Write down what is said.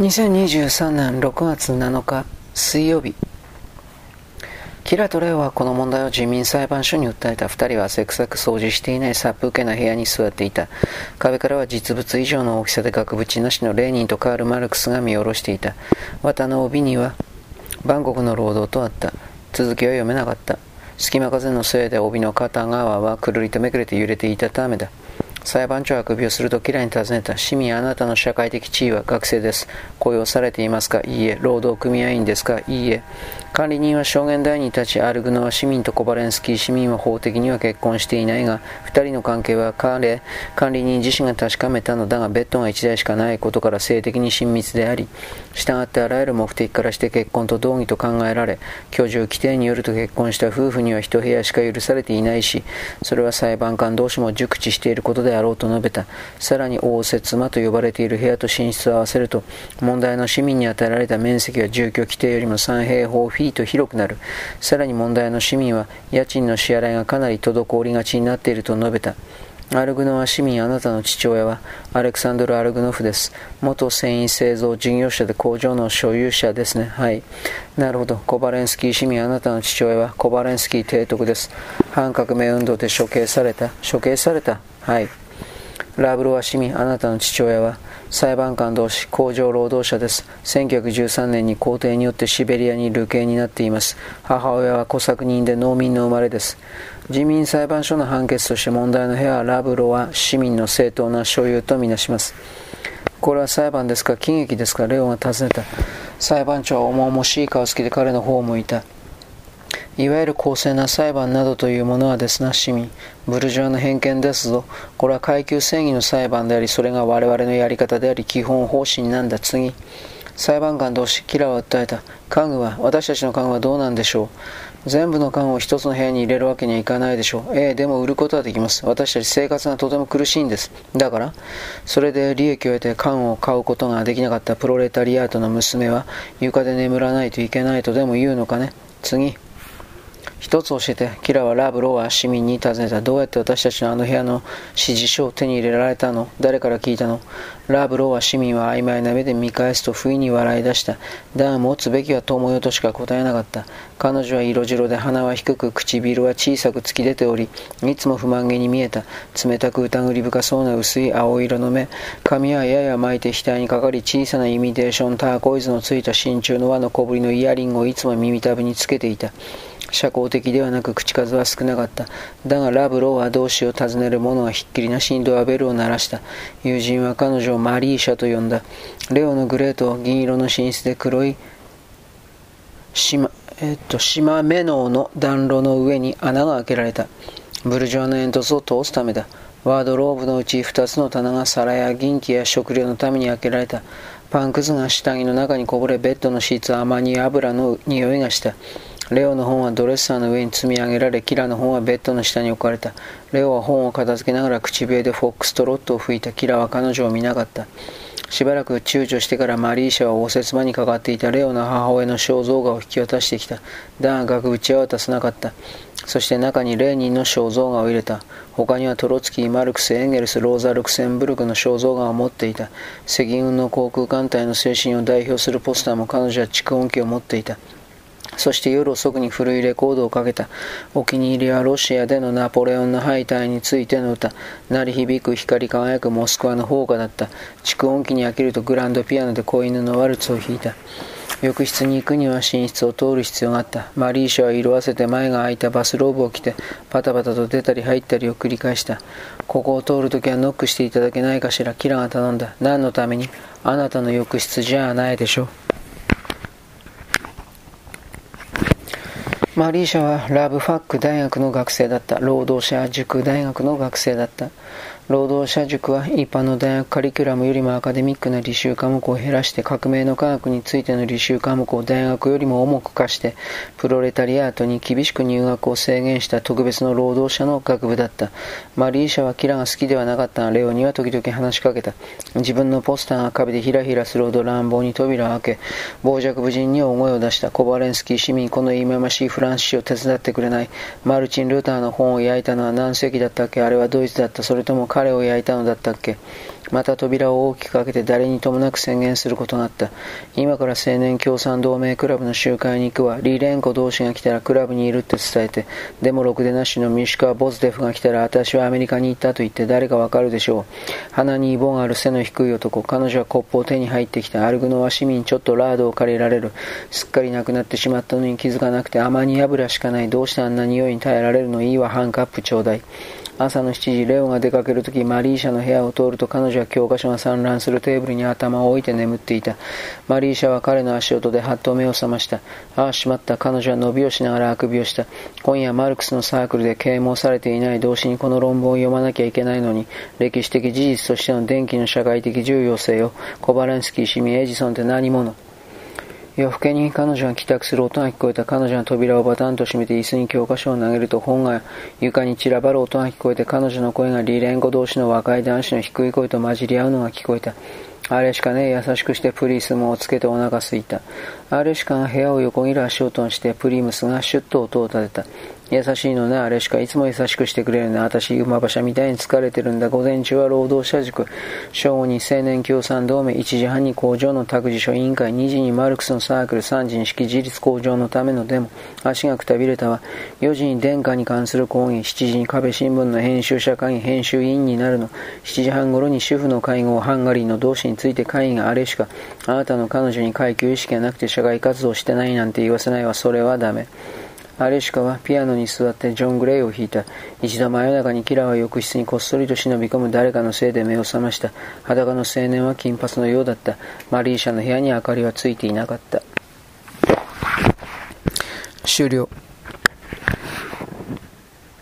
2023年6月7日水曜日。キラとレオはこの問題を人民裁判所に訴えた。二人はせくさく掃除していない殺風景な部屋に座っていた。壁からは実物以上の大きさで額縁なしのレーニンとカール・マルクスが見下ろしていた。綿の帯には万国の労働とあった。続きは読めなかった。隙間風のせいで帯の片側はくるりとめくれて揺れていたためだ。裁判長は首をすると嫌いに尋ねた。市民あなたの社会的地位は学生です。雇用されていますかいいえ。労働組合員ですかいいえ。管理人は証言台に立ち、アルグノは市民とコバレンスキー市民は法的には結婚していないが、二人の関係は彼、管理人自身が確かめたのだが、ベッドが一台しかないことから性的に親密であり、従ってあらゆる目的からして結婚と同義と考えられ、居住規定によると結婚した夫婦には一部屋しか許されていないし、それは裁判官同士も熟知していることであろうと述べた。さらに応接間と呼ばれている部屋と寝室を合わせると、問題の市民に与えられた面積は住居規定よりも3平方フィート広くなる。さらに問題の市民は家賃の支払いがかなり滞りがちになっていると述べた。アルグノは市民あなたの父親はアレクサンドル・アルグノフです。元繊維製造事業者で工場の所有者ですね。はい。なるほど。コバレンスキー市民あなたの父親はコバレンスキー提督です。反革命運動で処刑された。処刑された。はい。ラブロワ市民あなたの父親は裁判官同士工場労働者です。1913年に皇帝によってシベリアに流刑になっています。母親は小作人で農民の生まれです。人民裁判所の判決として問題の部屋はラブロは市民の正当な所有とみなします。これは裁判ですか喜劇ですかレオンが尋ねた。裁判長は重々しい顔つきで彼の方を向いた。いわゆる公正な裁判などというものはですな、市民。ブルジョアの偏見ですぞ。これは階級正義の裁判であり、それが我々のやり方であり、基本方針なんだ。次。裁判官同士、キラーは訴えた。家具は、私たちの家具はどうなんでしょう全部の家具を一つの部屋に入れるわけにはいかないでしょう。ええ、でも売ることはできます。私たち生活がとても苦しいんです。だから、それで利益を得て家具を買うことができなかったプロレタリアートの娘は、床で眠らないといけないとでも言うのかね。次。一つ教えて、キラはラブローは市民に尋ねた。どうやって私たちのあの部屋の指示書を手に入れられたの？誰から聞いたの？ラブローは市民は曖昧な目で見返すと不意に笑い出した。だが持つべきは友よとしか答えなかった。彼女は色白で鼻は低く、唇は小さく突き出ており、いつも不満げに見えた。冷たく疑り深そうな薄い青色の目。髪はやや巻いて額にかかり、小さなイミテーションターコイズのついた真鍮の輪の小ぶりのイヤリングをいつも耳たぶにつけていた。社交的ではなく口数は少なかった。だがラブローは同志を訪ねる者はひっきりなしにドアベルを鳴らした。友人は彼女をマリーシャと呼んだ。レオのグレート銀色の寝室で黒い島、えっと、島目のの暖炉の上に穴が開けられた。ブルジョアの煙突を通すためだ。ワードローブのうち2つの棚が皿や銀器や食料のために開けられた。パンくずが下着の中にこぼれベッドのシーツは甘に油の匂いがした。レオの本はドレッサーの上に積み上げられ、キラの本はベッドの下に置かれた。レオは本を片付けながら口笛でフォックストロットを吹いた。キラは彼女を見なかった。しばらく躊躇してからマリーシャは応接間にかかっていたレオの母親の肖像画を引き渡してきた。だが額縁は渡さなかった。そして中にレーニンの肖像画を入れた。他にはトロツキー、マルクス、エンゲルス、ローザ・ルクセンブルクの肖像画を持っていた。赤軍の航空艦隊の精神を代表するポスターも彼女は蓄音機を持っていた。そして夜遅くに古いレコードをかけた。お気に入りはロシアでのナポレオンの敗退についての歌。鳴り響く光り輝くモスクワの放火だった。蓄音機に飽きるとグランドピアノで子犬のワルツを弾いた。浴室に行くには寝室を通る必要があった。マリーシャは色あせて前が開いたバスローブを着て、パタパタと出たり入ったりを繰り返した。ここを通るときはノックしていただけないかしら。キラが頼んだ。何のために？あなたの浴室じゃないでしょマリーシャはラブファック大学の学生だった。労働者塾大学の学生だった。労働者塾は一般の大学カリキュラムよりもアカデミックな履修科目を減らして革命の科学についての履修科目を大学よりも重く課してプロレタリアートに厳しく入学を制限した特別の労働者の学部だった。マリーシャはキラが好きではなかったがレオには時々話しかけた。自分のポスターが壁でひらひらするほど乱暴に扉を開け、傍若無人に大声を出した。コバレンスキー市民、この忌まましいフランス史を手伝ってくれない。マルチン・ルーターの本を焼いたのは何世紀だったっけ？あれはドイツだった。それとも彼を焼いたのだったっけ？また扉を大きく開けて誰にともなく宣言することになった。今から青年共産同盟クラブの集会に行くわ。リレンコ同士が来たらクラブにいるって伝えて、でもろくでなしのミシュカ・ボズデフが来たら私はアメリカに行ったと言って誰かわかるでしょう。鼻にイボがある背の低い男。彼女はコップを手に入ってきた。アルグノは市民ちょっとラードを借りられる。すっかりなくなってしまったのに気づかなくてアマニ油しかない。どうしてあんな匂いに耐えられるの？いいわ、ハンカップちょうだい。朝の7時、レオが出かけるとき、マリーシャの部屋を通ると彼女は教科書が散乱するテーブルに頭を置いて眠っていた。マリーシャは彼の足音ではっと目を覚ました。ああ、しまった。彼女は伸びをしながらあくびをした。今夜マルクスのサークルで啓蒙されていない同士にこの論文を読まなきゃいけないのに、歴史的事実としての電気の社会的重要性を、コバレンスキー、市民、エジソンって何者？夜更けに彼女が帰宅する音が聞こえた彼女の扉をバタンと閉めて椅子に教科書を投げると本が床に散らばる音が聞こえて彼女の声がリレンゴ同士の若い男子の低い声と混じり合うのが聞こえた。あれしかね優しくしてプリスもをつけてお腹すいた。あれしかが部屋を横切る足音をしてプリムスがシュッと音を立てた。優しいのね、あれしかいつも優しくしてくれるね。私、馬馬車みたいに疲れてるんだ。午前中は労働者塾。正午に青年共産同盟。1時半に工場の託児所委員会。2時にマルクスのサークル。3時に式自立工場のためのデモ。足がくたびれたわ。4時に殿下に関する講義。7時に壁新聞の編集者会議。編集委員になるの。7時半頃に主婦の会合。ハンガリーの同志について会議があれしか。あなたの彼女に階級意識がなくて社会活動してないなんて言わせないわ。それはダメ。アレシカはピアノに座ってジョン・グレイを弾いた。一度真夜中にキラーは浴室にこっそりと忍び込む誰かのせいで目を覚ました。裸の青年は金髪のようだった。マリーシャの部屋に明かりはついていなかった。終了。